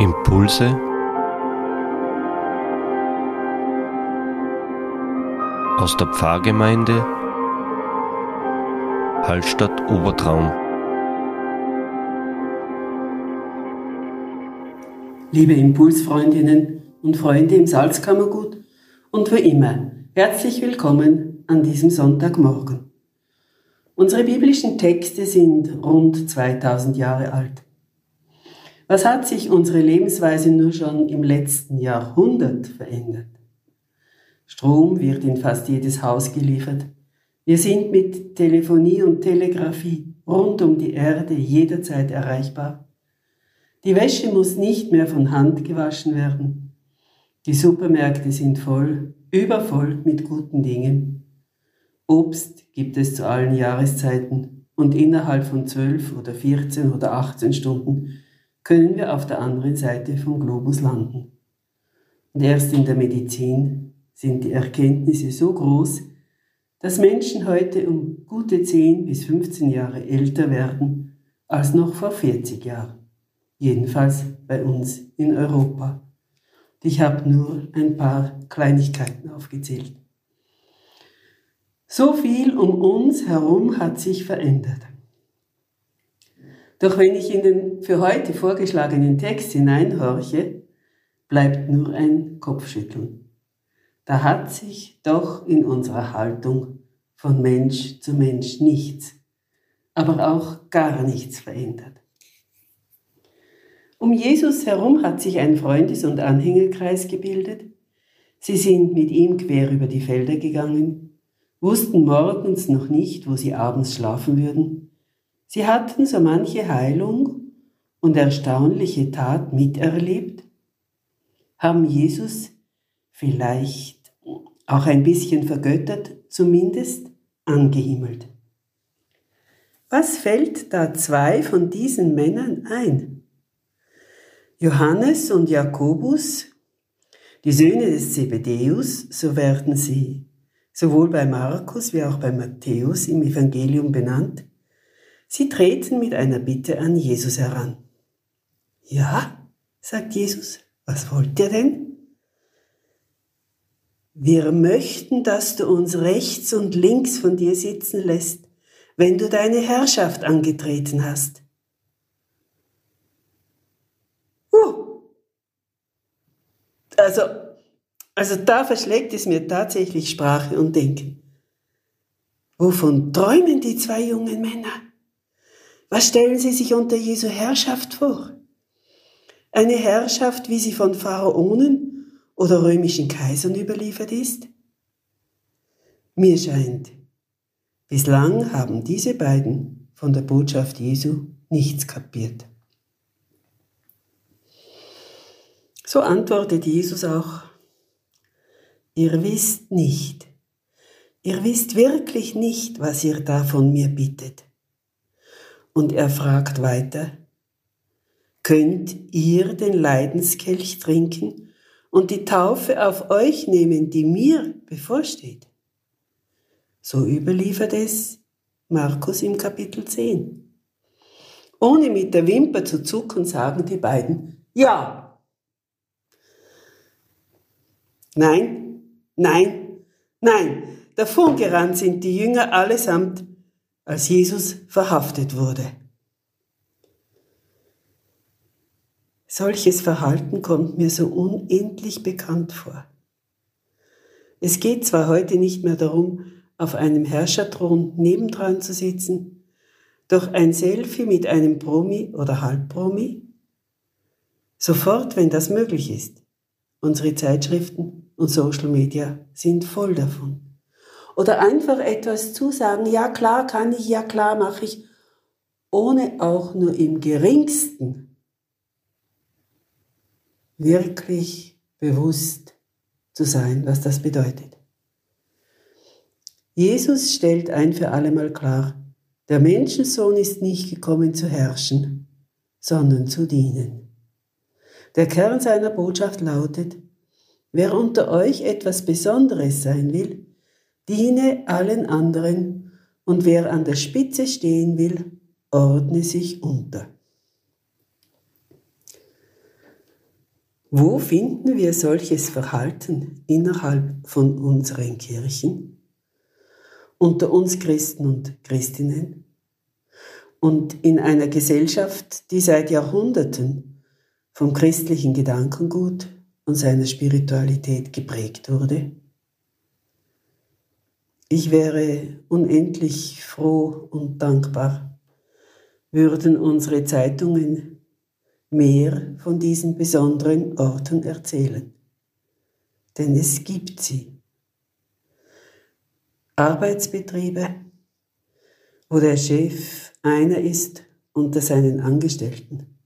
Impulse aus der Pfarrgemeinde Hallstatt Obertraum. Liebe Impulsfreundinnen und Freunde im Salzkammergut und wie immer, herzlich willkommen an diesem Sonntagmorgen. Unsere biblischen Texte sind rund 2000 Jahre alt. Was hat sich unsere Lebensweise nur schon im letzten Jahrhundert verändert? Strom wird in fast jedes Haus geliefert. Wir sind mit Telefonie und Telegrafie rund um die Erde jederzeit erreichbar. Die Wäsche muss nicht mehr von Hand gewaschen werden. Die Supermärkte sind voll, übervoll mit guten Dingen. Obst gibt es zu allen Jahreszeiten und innerhalb von zwölf oder 14 oder 18 Stunden können wir auf der anderen Seite vom Globus landen. Und erst in der Medizin sind die Erkenntnisse so groß, dass Menschen heute um gute 10 bis 15 Jahre älter werden als noch vor 40 Jahren. Jedenfalls bei uns in Europa. Ich habe nur ein paar Kleinigkeiten aufgezählt. So viel um uns herum hat sich verändert. Doch wenn ich in den für heute vorgeschlagenen Text hineinhorche, bleibt nur ein Kopfschütteln. Da hat sich doch in unserer Haltung von Mensch zu Mensch nichts, aber auch gar nichts verändert. Um Jesus herum hat sich ein Freundes- und Anhängerkreis gebildet. Sie sind mit ihm quer über die Felder gegangen, wussten morgens noch nicht, wo sie abends schlafen würden, Sie hatten so manche Heilung und erstaunliche Tat miterlebt, haben Jesus vielleicht auch ein bisschen vergöttert, zumindest angehimmelt. Was fällt da zwei von diesen Männern ein? Johannes und Jakobus, die Söhne des Zebedäus, so werden sie sowohl bei Markus wie auch bei Matthäus im Evangelium benannt, Sie treten mit einer Bitte an Jesus heran. Ja, sagt Jesus, was wollt ihr denn? Wir möchten, dass du uns rechts und links von dir sitzen lässt, wenn du deine Herrschaft angetreten hast. Uh. Also, also da verschlägt es mir tatsächlich Sprache und Denken. Wovon träumen die zwei jungen Männer? Was stellen Sie sich unter Jesu Herrschaft vor? Eine Herrschaft, wie sie von Pharaonen oder römischen Kaisern überliefert ist? Mir scheint, bislang haben diese beiden von der Botschaft Jesu nichts kapiert. So antwortet Jesus auch, ihr wisst nicht, ihr wisst wirklich nicht, was ihr da von mir bittet. Und er fragt weiter, könnt ihr den Leidenskelch trinken und die Taufe auf euch nehmen, die mir bevorsteht? So überliefert es Markus im Kapitel 10. Ohne mit der Wimper zu zucken, sagen die beiden, ja. Nein, nein, nein. Davon gerannt sind die Jünger allesamt als Jesus verhaftet wurde. Solches Verhalten kommt mir so unendlich bekannt vor. Es geht zwar heute nicht mehr darum, auf einem Herrscherthron nebendran zu sitzen, doch ein Selfie mit einem Promi oder Halbpromi? Sofort, wenn das möglich ist. Unsere Zeitschriften und Social Media sind voll davon. Oder einfach etwas zusagen, ja klar kann ich, ja klar mache ich, ohne auch nur im geringsten wirklich bewusst zu sein, was das bedeutet. Jesus stellt ein für allemal klar, der Menschensohn ist nicht gekommen zu herrschen, sondern zu dienen. Der Kern seiner Botschaft lautet, wer unter euch etwas Besonderes sein will, diene allen anderen und wer an der Spitze stehen will, ordne sich unter. Wo finden wir solches Verhalten innerhalb von unseren Kirchen, unter uns Christen und Christinnen und in einer Gesellschaft, die seit Jahrhunderten vom christlichen Gedankengut und seiner Spiritualität geprägt wurde? Ich wäre unendlich froh und dankbar, würden unsere Zeitungen mehr von diesen besonderen Orten erzählen. Denn es gibt sie. Arbeitsbetriebe, wo der Chef einer ist unter seinen Angestellten.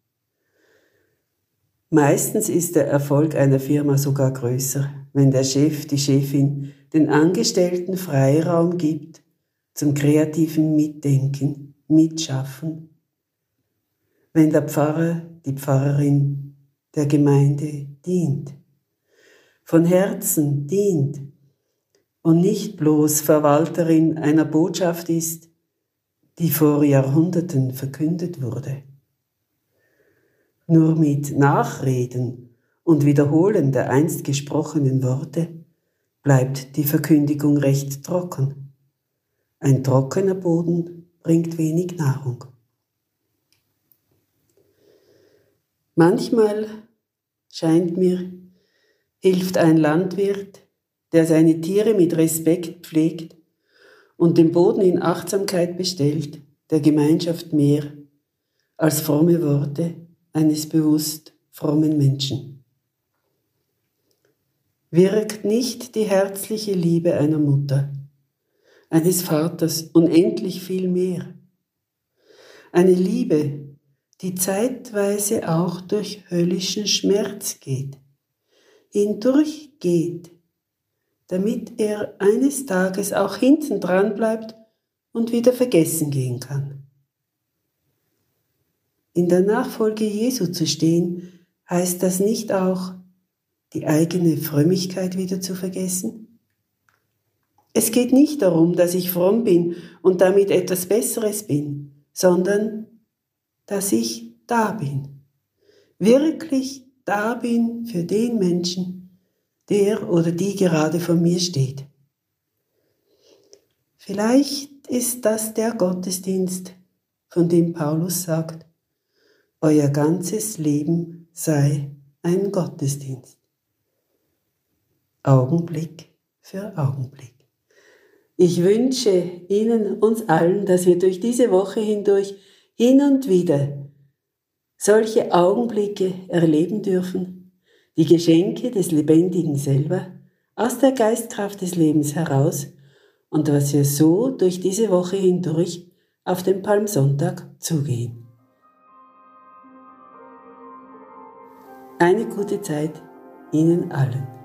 Meistens ist der Erfolg einer Firma sogar größer, wenn der Chef, die Chefin den Angestellten Freiraum gibt zum kreativen Mitdenken, Mitschaffen wenn der Pfarrer, die Pfarrerin der Gemeinde dient, von Herzen dient und nicht bloß Verwalterin einer Botschaft ist, die vor Jahrhunderten verkündet wurde. Nur mit Nachreden und Wiederholen der einst gesprochenen Worte bleibt die Verkündigung recht trocken. Ein trockener Boden bringt wenig Nahrung. Manchmal scheint mir, hilft ein Landwirt, der seine Tiere mit Respekt pflegt und den Boden in Achtsamkeit bestellt, der Gemeinschaft mehr als fromme Worte eines bewusst frommen Menschen. Wirkt nicht die herzliche Liebe einer Mutter, eines Vaters unendlich viel mehr. Eine Liebe, die zeitweise auch durch höllischen Schmerz geht, hindurchgeht, damit er eines Tages auch hinten dran bleibt und wieder vergessen gehen kann. In der Nachfolge Jesu zu stehen, heißt das nicht auch, die eigene Frömmigkeit wieder zu vergessen? Es geht nicht darum, dass ich fromm bin und damit etwas Besseres bin, sondern dass ich da bin. Wirklich da bin für den Menschen, der oder die gerade vor mir steht. Vielleicht ist das der Gottesdienst, von dem Paulus sagt, euer ganzes Leben sei ein Gottesdienst. Augenblick für Augenblick. Ich wünsche Ihnen, uns allen, dass wir durch diese Woche hindurch hin und wieder solche Augenblicke erleben dürfen, die Geschenke des Lebendigen selber aus der Geistkraft des Lebens heraus und was wir so durch diese Woche hindurch auf den Palmsonntag zugehen. Eine gute Zeit Ihnen allen.